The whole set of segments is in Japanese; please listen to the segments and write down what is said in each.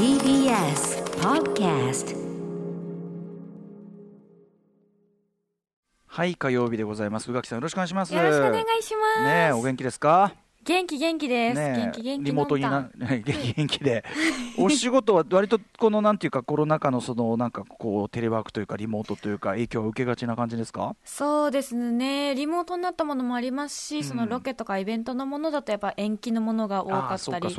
TBS Podcast はい火曜日でございます。宇垣さんよろしくお願いします。よろしくお願いします。ねえお元気ですか？元気元気です。元気元気リモートにのな元気元気でお仕事は割とこのなんていうかコロナ禍のそのなんかこうテレワークというかリモートというか影響を受けがちな感じですか？そうですね。リモートになったものもありますし、んそのロケとかイベントのものだとやっぱ延期のものが多かったり。で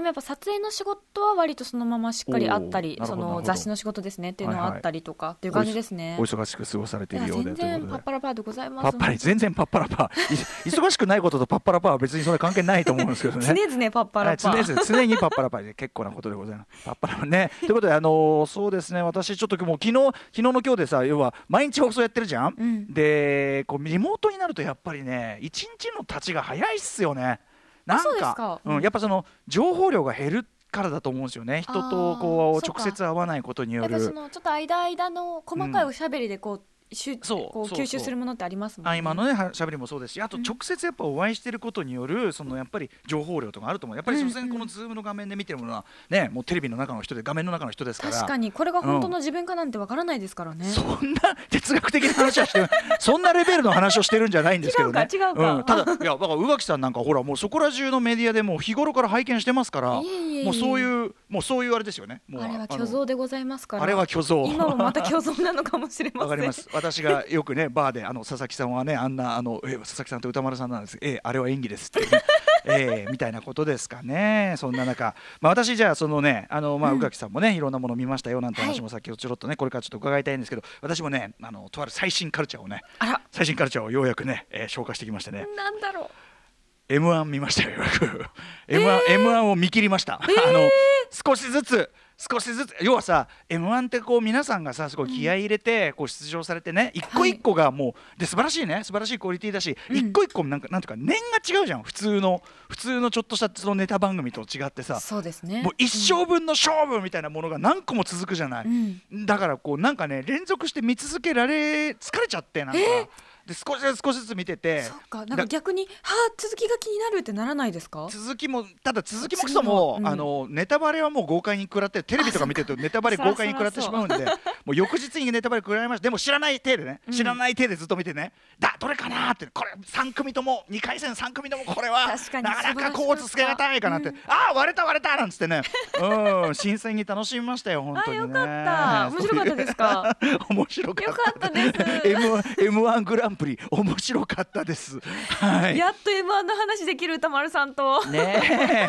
もやっぱ撮影の仕事は割とそのまましっかりあったりその雑誌の仕事ですねっていうのはあったりとかっていう感じですね。お忙しく過ごされているようで全然パッパラパーでございます。パッパリ全然パッパラパーい忙しくないこととパッパラパーは別にそんな関係ないと思うんですけどね常々パッパラパ。常々常にパッパラパーで結構なことでございます。パッパラパーね。ということで、あのーそうですね、私、ちょっともう昨日昨日の今日でさ、要は毎日放送やってるじゃん？うんでこう、リモートになるとやっぱりね、一日の経ちが早いっすよね。なんかかうんうん、やっぱその情報量が減るからだと思うんですよね。人とこう直接会わないことによやっぱそる。のちょっと間間の細かいおしゃべりでこう、しゅそうこう吸収するものってありますもんね。合間のねはしゃべりもそうですしあと直接やっぱお会いしてることによるそのやっぱり情報量とかあると思うやっぱり所詮このズームの画面で見てるものはねもうテレビの中の人で画面の中の人ですから確かにこれが本当の自分かなんてわからないですからね。そんな哲学的な話はしてる そんなレベルの話をしてるんじゃないんですけどね。違うか違うかん、ただいやだから宇垣さんなんかほらもうそこら中のメディアでもう日頃から拝見してますからもうそういうもうそういうあれですよね。もうあれはの虚像でございますから。あれは虚像。今もまた虚像なのかもしれません。わかります。私がよくねバーであの佐々木さんはねあんなあのえ佐々木さんと歌丸さんなんです。ええあれは演技ですって、ね。ええみたいなことですかね。そんな中、まあ私じゃあそのねあのまあ宇垣さんもねいろんなもの見ましたよなんて話もさっきちょろっとねこれからちょっと伺いたいんですけど、私もねあのとある最新カルチャーをねあら、最新カルチャーをようやくね、えー消化してきましてね。なんだろう。M1 見ましたよよく。M1, M1 を見切りました、あの少しずつ少しずつ要はさ M1 ってこう皆さんがさすごい気合い入れてこう出場されてね一個一個がもうで素晴らしいね。素晴らしいクオリティだし、一個一個もなんかなんていうか念が違うじゃん。普通の普通のちょっとしたそのネタ番組と違ってさ。そうですね。もう一生分の勝負みたいなものが何個も続くじゃない、うん。だからこうなんかね連続して見続けられ疲れちゃってなんか、で少しずつ少しずつ見ててそっか、なんか逆に、はあ、続きが気になるってならないですか？続きもただ続きもクソも、うん。あのネタバレはもう豪快に食らってテレビとか見てるとネタバレ豪快に食らってしまうんでもう翌日にネタバレ食らいましたでも知らない体でね、知らない体でずっと見てねだどれかなーってこれ3組とも2回戦3組ともこれはなかなかこうつけがたいかなって、ああ割れた割れたなんつってね。うん新鮮に楽しみましたよ本当にね。あよかった。面白かったですか？面白かった。よかったです。M1, M1 グランプリ面白かったです。はい。やっと M1 の話できる歌丸さんと。ね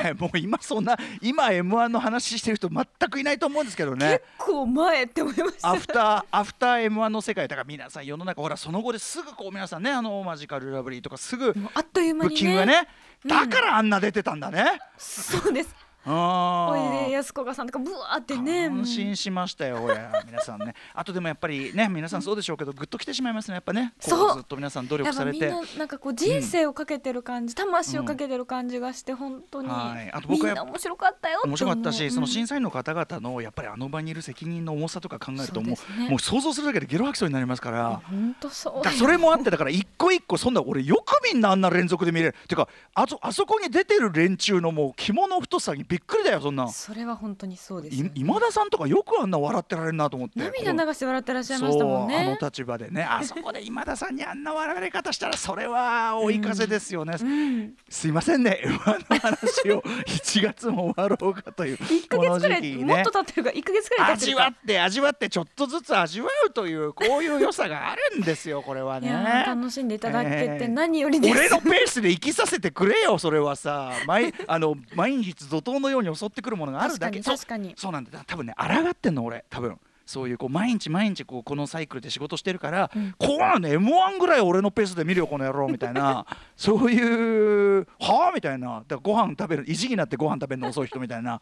え。もう今そんな今 m 1の話してる人全くいないと思うんですけどね。結構前って思いました。アフターアフター m 1の世界だから皆さん世の中ほらその後ですぐこう皆さんねあのマジカルラブリーとかすぐあっという間ブッにキングがね。うん。だからあんな出てたんだね、そうです。あおいでーやすこがさんとかブワーってね。安心しましたよ、これ皆さんね。あとでもやっぱりね、皆さんそうでしょうけど、ぐっときてしまいますね、やっぱね。こそうずっと皆さん努や力されて。っぱみんななんかこう人生をかけてる感じ、魂をかけてる感じがして本当に、はいあと僕は面白かったよ面白かったし、そのうん審査員の方々のやっぱりあの場にいる責任の重さとか考えるともうねもう想像するだけでゲロ吐きそうになりますから。本当そうそれもあってだから一個一個そんな俺よくみんなあんな連続で見れるてかあそあそこに出てる連中のもう肝の太さにびっくりだよそんな。それは本当にそうですよね、い今田さんとかよくあんな笑ってられるなと思って。涙流して笑ってらっしゃいましたもんね。あの立場でね。あそこで今田さんにあんな笑われ方したらそれは追い風ですよね、うん、すいませんね。M1 の話を 1月も終わろうかという1ヶ月くらい、もっと経ってるか1ヶ月くらい経ってるか。味わって味わってちょっとずつ味わうというこういう良さがあるんですよこれはいね楽しんでいただけえーて何よりです、俺のペースで生きさせてくれよそれはさ。毎あの毎日怒涛のように襲ってくるものがあるだけ確かに確かにそうそうなんだ多分ね抗ってんの俺多分そういうこう毎日毎日こうこのサイクルで仕事してるから、こうなんだ m 1ぐらい俺のペースで見るよこの野郎みたいなそういうはあみたいなだからご飯食べる意地になってご飯食べるの遅い人みたいな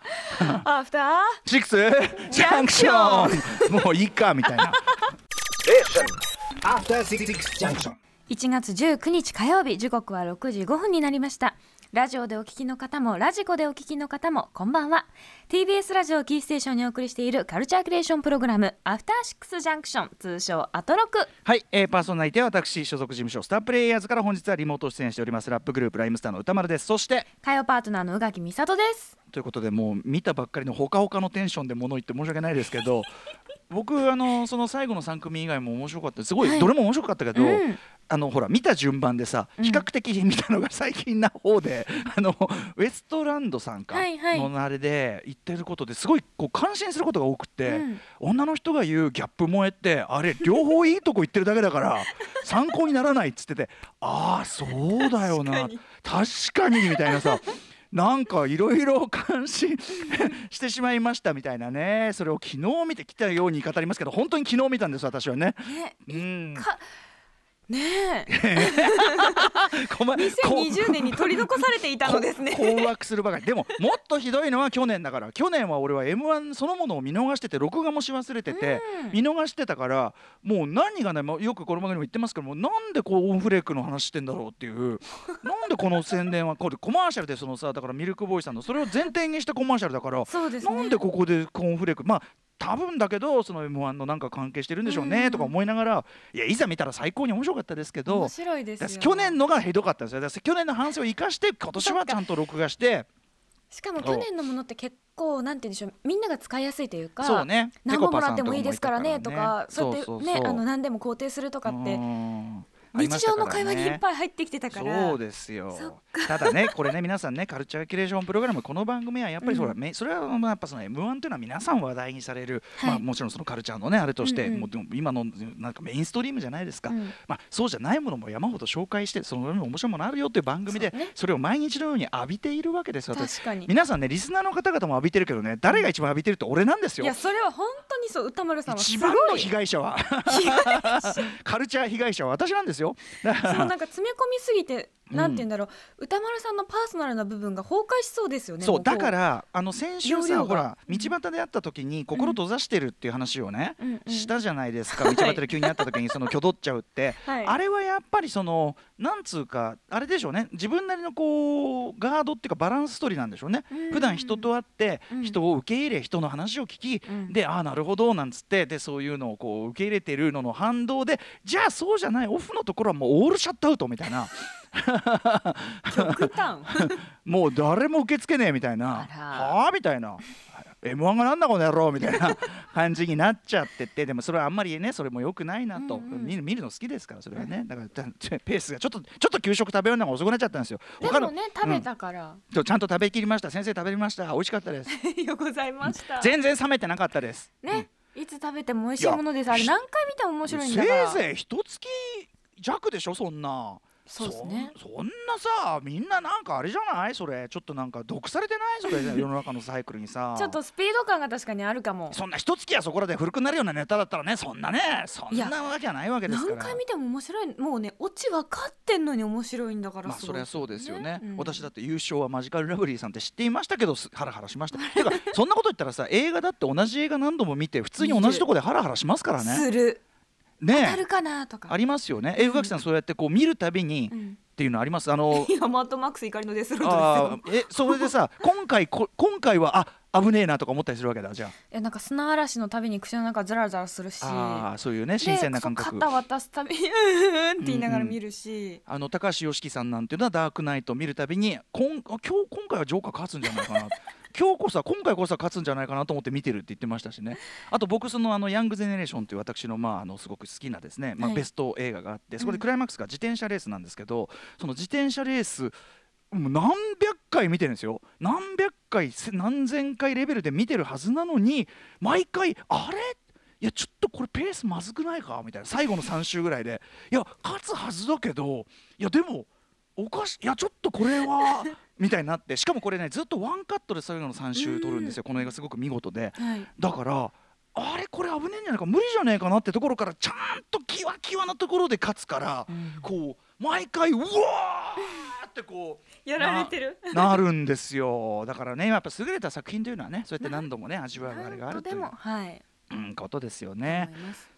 アフターシックスジャンクションもういいかみたいな After Six Junction. 1月19日火曜日時刻は6時5分になりましたラジオでお聞きの方もラジコでお聞きの方もこんばんは。TBS ラジオキーステーションにお送りしているカルチャークリエーションプログラムアフターシックスジャンクション通称アトロク。はい、えー、パーソナリティは私所属事務所スタープレイヤーズから本日はリモート出演しております。ラップグループライムスターの歌丸です。そして火曜パートナーの宇垣美里です。ということでもう見たばっかりのほかほかのテンションで物言って申し訳ないですけど僕あのその最後の3組以外も面白かった。すごい、はい。どれも面白かったけど、うんあのほら見た順番でさうん。比較的見たのが最近な方で、あのウエストランドさんかのあれで言ってることですごいこう感心することが多くて、うん。女の人が言うギャップ萌えってあれ両方いいとこ言ってるだけだから 参考にならないっつっててああそうだよな。確かに。みたいなさなんかいろいろ感心 してしまいましたみたいなね。それを昨日見てきたように語りますけど本当に昨日見たんです私はね。ねうん。かねえ。こまこ2020年に取り残されていたのですね。こ困惑するばかり。でももっとひどいのは去年だから。去年は俺は m 1そのものを見逃してて録画もし忘れてて、うん。見逃してたからもう何がねよくこの番組でも言ってますけどもうなんでこうオンフレークの話してんだろうっていう。なんでこの宣伝はこれコマーシャルでそのさだからミルクボーイさんのそれを前提にしたコマーシャルだからそうですね。なんでここでコーンフレークまあ多分だけどその m 1のなんか関係してるんでしょうね、うん。とか思いながらいやいざ見たら最高に面白かったですけど面白いです去年のがひどかったんですよ。去年の反省を生かして今年はちゃんと録画して。しかも去年のものって結構なんて言うんでしょうみんなが使いやすいというかそうね。何本もらってもいいですからねとかそうやってそうそうそう。ねあの何でも肯定するとかってうん。日常の会話にいっぱい入ってきてたから。そうですよ ただねこれね皆さんねカルチャーキュレーションプログラムこの番組はやっぱりそれ,、うん。めそれはまあやっぱその m 1というのは皆さん話題にされる、はい。まあ、もちろんそのカルチャーのねあれとして、うんうんもうでも今のなんかメインストリームじゃないですか、うん。まあ、そうじゃないものも山ほど紹介してその面白いものあるよという番組でそれを毎日のように浴びているわけですよ私。確かに。皆さんねリスナーの方々も浴びてるけどね誰が一番浴びてるって俺なんですよ。いやそれは本当にそう歌丸さんは一番の被害者は。カルチャー被害者は私なんですよ。そうなんか詰め込みすぎて、なんて言うんだろう。歌丸さんのパーソナルな部分が崩壊しそうですよねそうだからあの先週さほら道端で会った時に心閉ざしてるっていう話をね、うんうんしたじゃないですか。道端で急に会った時にその 挙動っちゃうって、はい。あれはやっぱりそのなんつうかあれでしょうね。自分なりのこうガードっていうかバランス取りなんでしょうね、うん普段人と会ってうん。人を受け入れ人の話を聞き、うん。でああなるほどなんつってでそういうのをこう受け入れてるのの反動でじゃあそうじゃないオフのところはもうオールシャットアウトみたいな 極端。もう誰も受け付けねえみたいな。はあみたいな。m 1がなんだこの野郎みたいな感じになっちゃっててでもそれはあんまりねそれも良くないなと、うんうん。見る見るの好きですからそれはね。だからだペースがちょっとちょっと給食食べるのが遅くなっちゃったんですよ。で他のもね食べたから、そうちゃんと食べきりました。先生食べました。美味しかったです。よございました。全然冷めてなかったです。ね、いつ食べても美味しいものです。あれ何回見ても面せい白いんだから。ぜい一月弱でしょそんなそうですね。そそんなさみんななんかあれじゃない？それ。ちょっとなんか毒されてない？それ。世の中のサイクルにさ。ちょっとスピード感が確かにあるかも。そんな一月やそこらで古くなるようなネタだったらね。そんなねそんなわけはないわけですから。何回見ても面白い。もうねオチ分かってんのに面白いんだからまあそれはそうですよね、うん。私だって優勝はマジカルラブリーさんって知っていましたけどすハラハラしました。てかそんなこと言ったらさ映画だって同じ映画何度も見て普通に同じとこでハラハラしますからね。する当たねるかなとか。ありますよね。え宇垣さんそうやってこう見るたびにっうん。ていうのあります？あの いやマッドマックス怒りのデスローあトですよ。ーえそれでさ今回こ今回はあ危ねえなとか思ったりするわけだじゃいやなんか砂嵐のたびに口の中ザラザラするし。ああーそういうねで新鮮な感覚。肩渡すたびに うんうんって言いながら見るし、あの高橋良樹さんなんていうのはダークナイトを見るたびにこんあ今日今回はジョーカー勝つんじゃないかな今日こそは今回こそは勝つんじゃないかなと思って見てるって言ってましたしね。あと僕そのあのヤングゼネレーションという私のまああのすごく好きなですね、まあ、はい。ベスト映画があってそこうん。でクライマックスが自転車レースなんですけどその自転車レースもう何百回見てるんですよ。何百回せ何千回レベルで見てるはずなのに毎回あれ？いやちょっとこれペースまずくないか？みたいな。最後の3周ぐらいで。いや勝つはずだけどいやでもおかしい。やちょっとこれは みたいになって。しかもこれねずっとワンカットで最後の3周撮るんですよ。この映画すごく見事で。はい、だからあれこれ危ねえんじゃないか無理じゃねえかなってところからちゃんとキワキワなところで勝つからこう毎回うわーってこうやられてる。なるんですよ。だからねやっぱ優れた作品というのはねそうやって何度もね味わうあれがあるという。はい。うん、ことですよ思ね。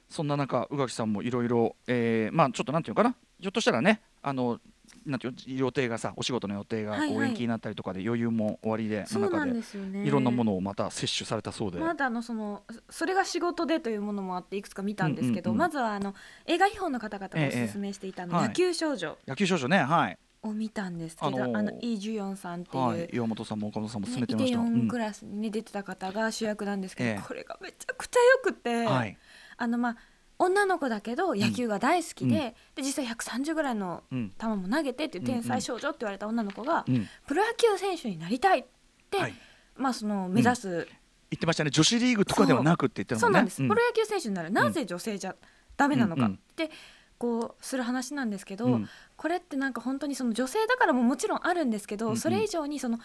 そんな中宇垣さんもいろいろえーまあちょっとなんていうのかな。ひょっとしたらねあのなんていうの予定がさお仕事の予定がこう延期になったりとかで余裕も終わりでその中でですよね。いろんなものをまた摂取されたそうで、まだあのそのそれが仕事でというものもあっていくつか見たんですけど、まずはあの映画批評の方々がおすすめしていた野球少女野球少女ねはい。を見たんですけど、あのーあのイ・ジュヨンさんっていう、はい岩本さんも岡本さんも進めてました、ヨンクうん。ラスに、ね、出てた方が主役なんですけど、ええ。これがめちゃくちゃ良くて、はい。あのまあ女の子だけど野球が大好きで,、うん。で実際130ぐらいのうん球も投げてっていう天才少女って言われた女の子が、うん。プロ野球選手になりたいって、はい。まあ、その目指す、言ってましたね。女子リーグとかではなくって言ってね。そう。んなんです、プロ野球選手になる。なぜ女性じゃダメなのかうんうん。ってこうする話なんですけど、うん。これってなんか本当にその女性だからももちろんあるんですけど、うんうん。それ以上にその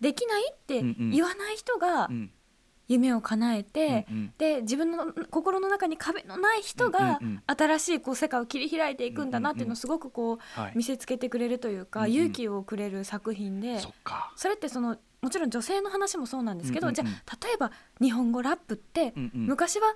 できないってうんうん。言わない人がうん夢を叶えて、うんうん。で自分の心の中に壁のない人が新しいこう世界を切り開いていくんだなっていうのをすごくこうはい。見せつけてくれるというか、うんうん。勇気をくれる作品でそそれってそのもちろん女性の話もそうなんですけど、じゃあ例えば日本語ラップって昔は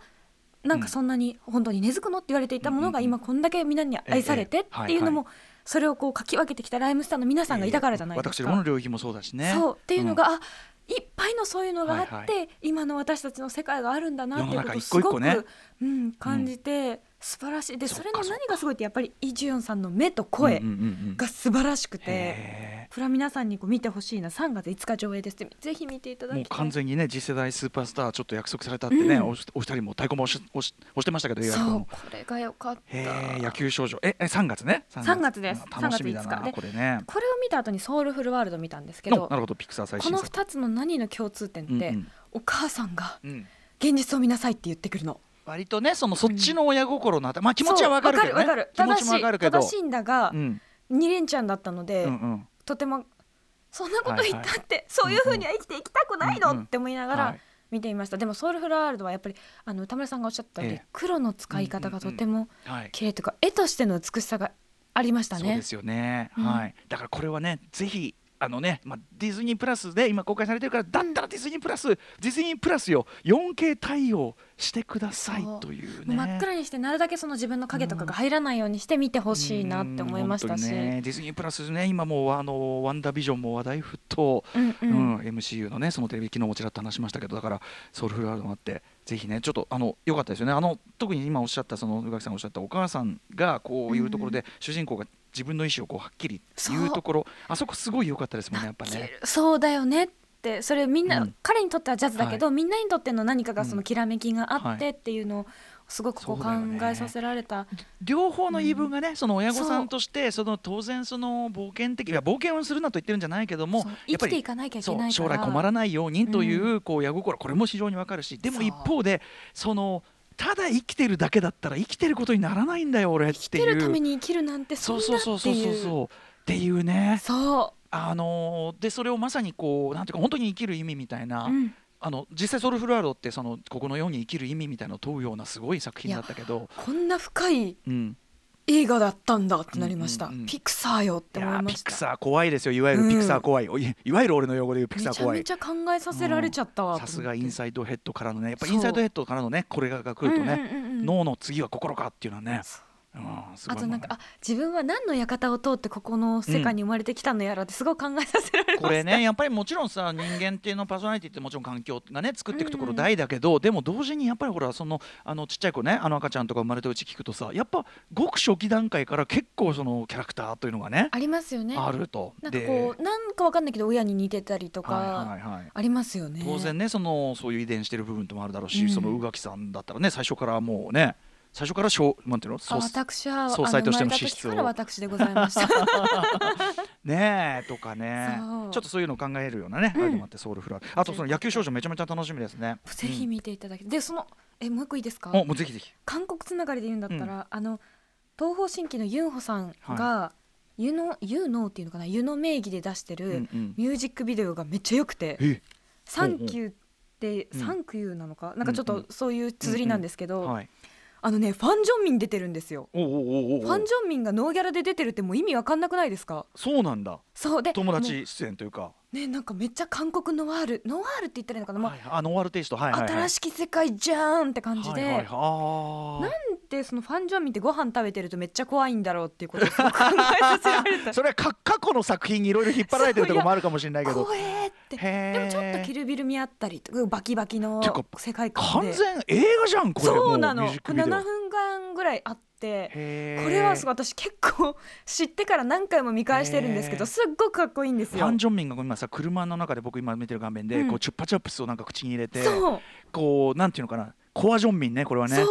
なんかそんなに本当に根付くのって言われていたものが今こんだけみんなに愛されてっていうのもそれをこう書き分けてきたライムスターの皆さんがいたからじゃないですか。私の領域もそうだしね。そうっていうのが、ん。あいっぱいのそういうのがあって、はい今の私たちの世界があるんだなっていうことをすごくね。うん、感じて、素晴らしい。でそれの何がすごいってやっぱりイ・ジュヨンさんの目と声。うんうんうんうん。が素晴らしくて。へこれは皆さんにこう見てほしいな。3月5日上映ですぜひ見ていただきたい。完全にね次世代スーパースターちょっと約束されたってね、うん。おお二人も太鼓も押し押し押してましたけどそうもこれが良かった。野球少女。ええ3月ね。3月。です。楽しみだ3月5な日。でこれね。これを見た後にソウルフルワールド見たんですけどのなるほどピクサー最この新作2つの何の共通点って、うんうん。お母さんがうん。現実を見なさいって言ってくるの割とねそのそっちの親心のあたまあ気持ちはわかるけどね。わかるわかる。気持ちもわかるけど。正しいんだが、うん。二連チャンだったので、うんうん。とてもそんなこと言ったって、はいそういうふうには生きていきたくないの、うんうん。って思いながらはい。見ていました、でもソウルフルワールドはやっぱりあの歌村さんがおっしゃったように、ええ。黒の使い方がとてもはい。綺麗というか絵としての美しさがありましたね。そうで。すよね、うん。はい。だからこれはねぜひあのね、まあ、ディズニープラスで今公開されてるからだったらディズニープラス、ディズニープラスよ。4K 対応してくださいというね。真っ暗にしてなるだけその自分の影とかが入らないようにして見てほしいなって思いましたし、ね、ディズニープラスね今もうあのワンダービジョンも話題沸騰、うんううんん MCU のねそのテレビ昨日もちらっと話しましたけどだからソウルフルワールドもあってぜひねちょっとあの良かったですよね。あの特に今おっしゃったその宇垣さんおっしゃったお母さんがこういうところで、主人公が自分の意思をこうはっきり言うところ。あそこすごい良かったですもんねやっぱね。そうだよねって。それみんな、うん。彼にとってはジャズだけど、みんなにとっての何かがそのきらめきがあっはてっていうのをすごくこう考えさせられた、両方の言い分がね、その親御さんとしてその当然その冒険的いや冒険をするなと言ってるんじゃないけどもそう。やっぱり生きていかなきゃいけない将来困らないようにといううこう親心これも非常にわかるしでも一方でそのただ生きてるだけだったら生きてることにならないんだよ俺って生きてるために生きるなんてそんなそうっていう。そうそうそうそうっていうね。そあのーでそれをまさにこうなんていうか本当に生きる意味みたいな、う、うん、あの実際ソウルフルワールドってそのここのように生きる意味みたいなのを問うようなすごい作品だったけど、こんな深いうん、映画だったんだってなりました、うんうんうん。ピクサーよってい思いました。ピクサー怖いですよ。いわゆるピクサー怖い、おいいわゆる俺の用語で言うピクサー怖い。めちゃめちゃ考えさせられちゃったわ。さすがインサイドヘッドからのねやっぱインサイドヘッドからのねこれが来るとね、うんうんうんうん。脳の次は心かっていうのはね、そあとなんかあ自分は何の館を通ってここの世界に生まれてきたのやらってすごい考えさせられました、これねやっぱりもちろんさ人間っていうのパーソナリティってもちろん環境がね作っていくところうん大だけど、でも同時にやっぱりほらそのあのちっちゃい子ねあの赤ちゃんとか生まれたうち聞くとさやっぱごく初期段階から結構そのキャラクターというのがねありますよね。あると。なんかこうなんかわかんないけど親に似てたりとか、はいはいはい。ありますよね。当然ねそのそういう遺伝してる部分ともあるだろうし、うん。その宇垣さんだったらね最初からもうね最初からしょうなんていうの？総裁としての資質を。時から私でございました。ねえとかね。ちょっとそういうのを考えるようなね、うん。あってソウルフラワーあとその野球少女めちゃめちゃ楽しみですね。ぜひ見ていただきでそのえもう一個いいですか？もうぜひぜひ。韓国つながりで言うんだったら、あの東方神起のユンホさんが、ユノユノっていうのかな？ユノ名義で出してる、うんうん。ミュージックビデオがめっちゃ良くて。え「サンキュー」ってうんサンキューなのか？なんかちょっうんうとそういう綴りなんですけど、はいあのねファン・ジョンミン出てるんですよ。ファン・ジョンミンがノーギャラで出てるってもう意味わかんなくないですか？そうなんだ。そうで友も達出演というか、うねなんかめっちゃ韓国ノワールノワールって言ったらいいのかな、もうはい、あノンアルテイスト。はいはいはい。新しき世界じゃーんって感じで、はいはい、あー。なんでそのファン・ジョンミンってご飯食べてるとめっちゃ怖いんだろうっていうことをすごく考えさせられた。それはか過去の作品にいろいろ引っ張られてるところもあるかもしれないけど。怖えって。でもちょっとキルビル見合ったりバキバキの世界観で。完全映画じゃんこれ。そうなの。もミュージックビデオ。7分間ぐらいあってこれはすごい私結構知ってから何回も見返してるんですけどすっごくかっこいいんですよ。ファン・ジョンミンが今さ車の中で僕今見てる画面で、うん。こうチュッパチャップスをなんか口に入れてこうなんていうのかなコアジョンミンねこれはね。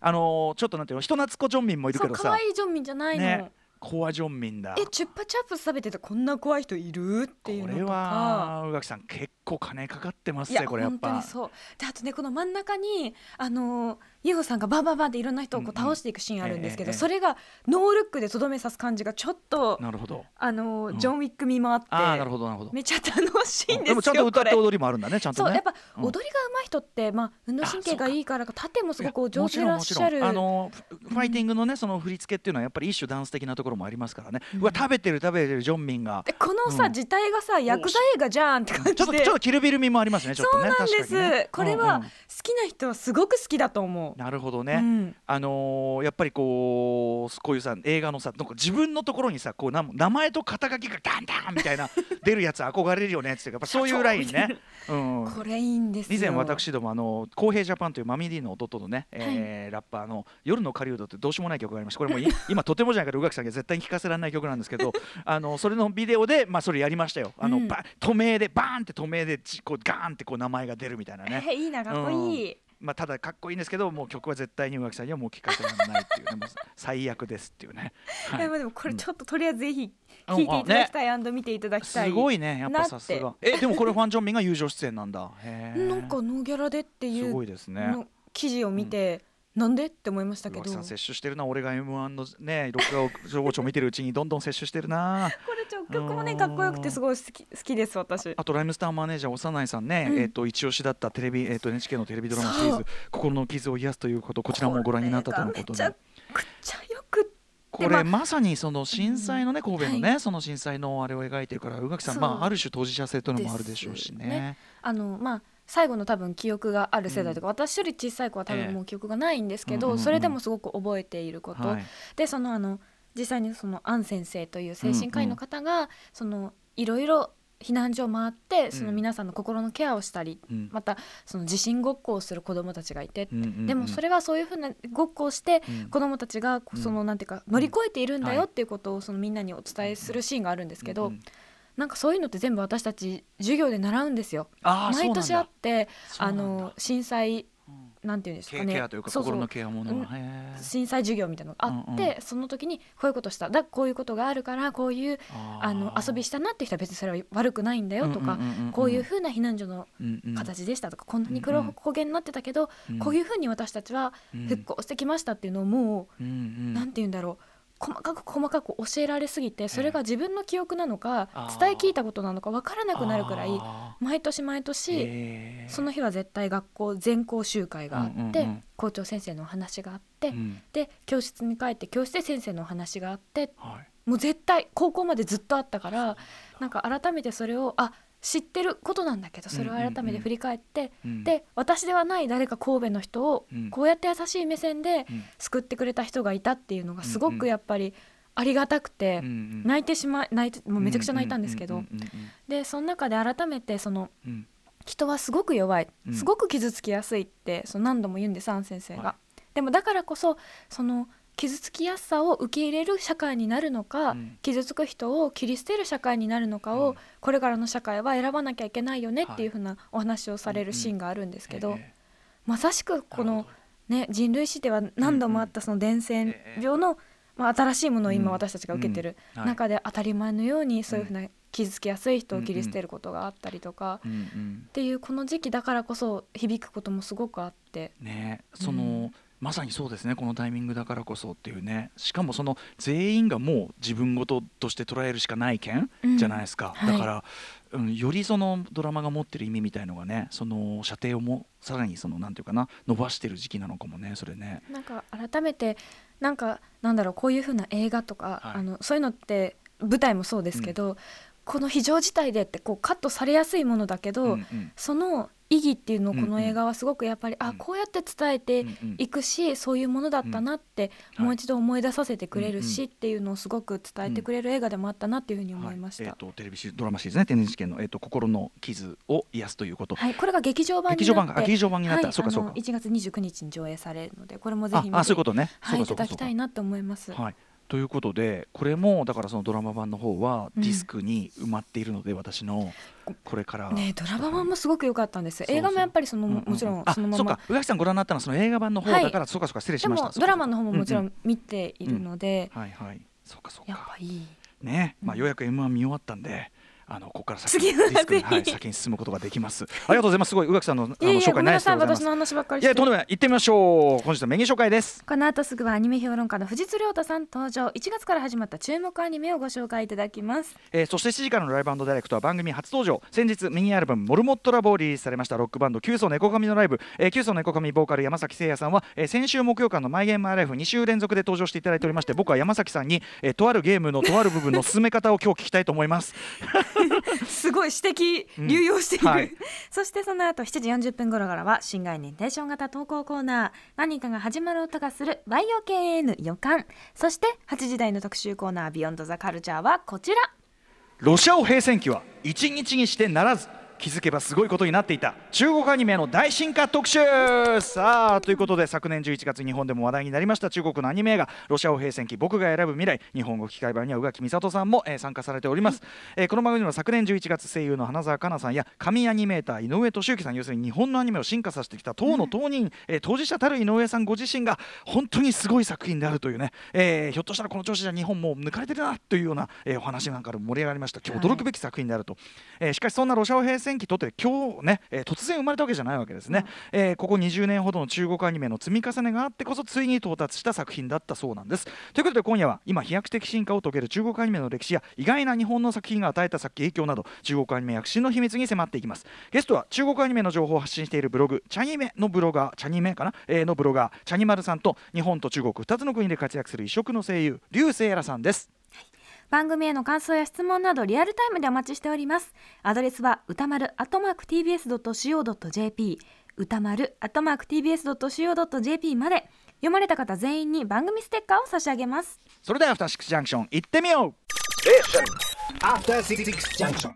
あのーちょっとなんていうの人懐っこジョンミンもいるけどさ。愛いジョンミンじゃないの、ねコアジョンミンだ。えチュッパチャップス食べててこんな怖い人いる？っていうこれのとか。は宇垣さん結構金かかってますねこれやっぱ。本当にそう。であとねこの真ん中にあのーユホさんがバンバンバンっていろんな人をこう倒していくシーンあるんですけど、それがノールックでとどめ刺す感じがちょっとなるほど。あのーうん。ジョン・ウィック味もあって、ああなるほどなるほど。めっちゃ楽しいんですよでもちゃんと歌ってこれ踊りもあるんだねちゃんとね。そうやっぱうん。踊りが上手い人って、まあ、運動神経がいいからか縦もすごくお上手でいらっしゃる。あのフファイティングのねその振り付けっていうのはやっぱり一種ダンス的なところもありますからね、うわ食べてる食べてるジョンミンが。でこのさ、うん。自体がさヤクザ映画じゃんって感ちょっとじでちょっとキルビル味もありますねちょっとねそうなんです、ね。これはうんうん好きな人はすごく好きだと思う。なるほどね、うん。あのーやっぱりこうこういうさ映画のさなんか自分のところにさこうな名前と肩書きがダンダンみたいな 出るやつ憧れるよねっつって。やっぱそういうラインね。う。ん。これいいんですよ。以前私どもあの公平ジャパンというマミディの弟のね、えーラッパーの夜の狩人ってどうしようもない曲がありましたこれもうい今とてもじゃないけど宇垣さんには絶対に聴かせられない曲なんですけど あのそれのビデオでまあそれやりましたよ。あの、うん。ば透明でバーンって透明でちこうガーンってこう名前が出るみたいなね。え ーいいなかっこいい、まあ、ただかっこいいんですけどもう曲は絶対に宇垣さんにはもう聴かせられないっていうね。最悪ですっていうね、はい。でもこれちょっととりあえずぜひうん聞いていただきたい、見て。いただきたいすごいねやっぱさすが。えでもこれファン・ジョンミンが友情出演なんだ。なんかノーギャラでっていすごういですね。の記事を見て、なんで？って思いましたけど。宇垣さん摂取してるな俺が M1 のね録画を情報帳見てるうちにどんどん摂取してるな。これちょ曲もねかっこよくてすごい好き好きです私。あとライムスターマネージャー幼いさんね、うん。えっ、と一押しだったテレビえっ、と NHK のテレビドラマシリーズ心の傷を癒すということこちらもご覧になったとのことで。これがめちゃくちゃよくこれまさにその震災のね神戸のね、はその震災のあれを描いてるから宇垣さんまあある種当事者性というのもあるでしょうしね。あのまあ最後の多分記憶がある世代とか、私より小さい子は多ええ。分もう記憶がないんですけど、うんうんうんそれでもすごく覚えていること、はい。でそのあの実際にそのアン先生という精神科医の方が、そのいろいろ避難所を回ってその皆さんの心のケアをしたり、うん。またその地震ごっこをする子どもたちがいて、うんうんうんでもそれはそういうふうなごっこをしてうん。子どもたちがうん。そのなんていうか乗り越えているんだよはい。っていうことをそのみんなにお伝えするシーンがあるんですけど、うんうんなんかそういうのって全部私たち授業で習うんですよ。毎年あってあの震災うん。なんていうんですケかね。アケアというかそう震災授業みたいなのがあって、うんその時にこういうことした。だこういうことがあるからこういうあの遊びしたなって人は別にそれは悪くないんだよとか、うんうんうんうんこういうふうな避難所のうんうん。形でしたとか、こんなに黒焦げになってたけど、うん。こういうふうに私たちはうん。復興してきましたっていうのをもう、うんうん。なんて言うんだろう細かく細かく教えられすぎてそれが自分の記憶なのか伝え聞いたことなのか分からなくなるくらいあ毎年毎ー年その日は絶対学校全校集会があって、校長先生のお話があって、うん。で教室に帰って教室で先生のお話があってはい。もう絶対高校までずっとあったからなんか改めてそれをあ知ってることなんだけどそれを改めて振り返って、うん。で私ではない誰か神戸の人をうん。こうやって優しい目線でうん。救ってくれた人がいたっていうのがすごうんうん。くやっぱりありがたくて、うんうん。泣いてしまい泣いてもうめちゃくちゃ泣いたんですけど、うんうんうんでその中で改めてそのうん。人はすごく弱いうん。すごく傷つきやすいってその何度も言うんですアン先生が。はでもだからこそその傷つきやすさを受け入れる社会になるのか、うん傷つく人を切り捨てる社会になるのかを、うんこれからの社会は選ばなきゃいけないよねっていうはいふうなお話をされるシーンがあるんですけど、へまさしくこのね、人類史では何度もあったその伝染病の、まあ、新しいものを今うん私たちが受けてる中で当たり前のようにそういうふうな傷つきやすい人を切り捨てることがあったりとか、うんうんっていうこの時期だからこそ響くこともすごくあって。ねその、うんまさにそうですね。このタイミングだからこそっていうね。しかもその全員がもう自分事として捉えるしかない件うん。じゃないですか、はい。だから、うん、よりそのドラマが持ってる意味みたいのがねその射程をもさらにそのなんていうかな伸ばしてる時期なのかもねそれね。なんか改めてなんかなんだろうこういう風な映画とか、はい。あのそういうのって舞台もそうですけど、この非常事態でってこうカットされやすいものだけど、うんうん。その意義っていうのをこの映画はすごくやっぱり、うん。あこうやって伝えてうんうんいくし、そういうものだったなってうんもう一度思い出させてくれるし、うんっていうのをすごく伝えてくれる映画でもあったなっていうふうに思いました。はい。えー、とテレビシドラマシリーズね NHK の、えー、と心の傷を癒すということ、はい、これが劇場版になって劇場版劇場版になった、はい、そうかそうか。あの1月29日に上映されるのでこれもぜあひ見てあそういうことね、はい、いただきたいなと思います。はい、ということでこれもだからそのドラマ版の方はうん。ディスクに埋まっているので、私のこれから、ねドラマ版もすごく良かったんです。映画もやっぱりそのうんうんうん。もちろんあそのまま。そうか。宇垣さんご覧になったのはその映画版の方はいだから、そうかそうか失礼しでました。もドラマの方ももちろうんん。見ているので、はいはい。そうかそうやっかぱいい。ねまあうん。ようやく M1 見終わったんであのここから先に、はい、先に進むことができます。ありがとうございます。すごい宇垣さんのあの紹介なさいスです私の話ばっかりいやとんでもない。行ってみましょう。本日のメニュー紹介です。この後すぐはアニメ評論家の藤津亮太さん登場。1月から始まった注目アニメをご紹介いただきます。えーそして7時からのライブダイレクトは番組初登場。先日ミニアルバム「モルモットラボ」をリリースされました。ロックバンドキュウソネコカミのライブ、えー、キュウソネコカミボーカル山崎誠也さんは、えー先週木曜間の「マイゲームマイライフ」2週連続で登場していただいておりまして僕は山崎さんに、えーとあるゲームのとある部分の進め方を今日聞きたいと思います すごい指摘うん流用している、はい。そしてその後7時40分頃からは新概念テンション型投稿コーナー何かが始まる音がするバイオ KN 予感。そして8時台の特集コーナービヨンドザカルチャーはこちら。ロシア語平戦期は一日にしてならず気づけばすごいことになっていた。中国アニメの大進化特集。さあということで昨年11月日本でも話題になりました。中国のアニメ映画「ロシア語平戦期僕が選ぶ未来」日本語吹き替え版には宇垣美里さんも、えー参加されております、えーこの番組には昨年11月声優の花澤香菜さんや神アニメーター井上俊之さん要するに日本のアニメを進化させてきた当の当人、えー当事者たる井上さんご自身が本当にすごい作品であるというね、えーひょっとしたらこの調子じゃ日本もう抜かれてるなというような、えーお話なんかでも盛り上がりました。驚くべき作品であると、えーしかしそんなロシア語平戦期とって今日ね、えー突然生まれたわけじゃないわけですね、えーここ20年ほどの中国アニメの積み重ねがあってこそついに到達した作品だったそうなんです。ということで今夜は今飛躍的進化を遂げる中国アニメの歴史や意外な日本の作品が与えた影響など中国アニメ躍進の秘密に迫っていきます。ゲストは中国アニメの情報を発信しているブログチャニメのブロガーチャニメかな、えーのブロガーチャニマルさんと日本と中国2つの国で活躍する異色の声優劉星ラさんです番組への感想や質問などリアルタイムでお待ちしております。アドレスは歌丸 @tbs.co.jp 歌丸 @tbs.co.jp まで。読まれた方全員に番組ステッカーを差し上げます。それではアフターシックスジャンクション行ってみよう。After Six Junction.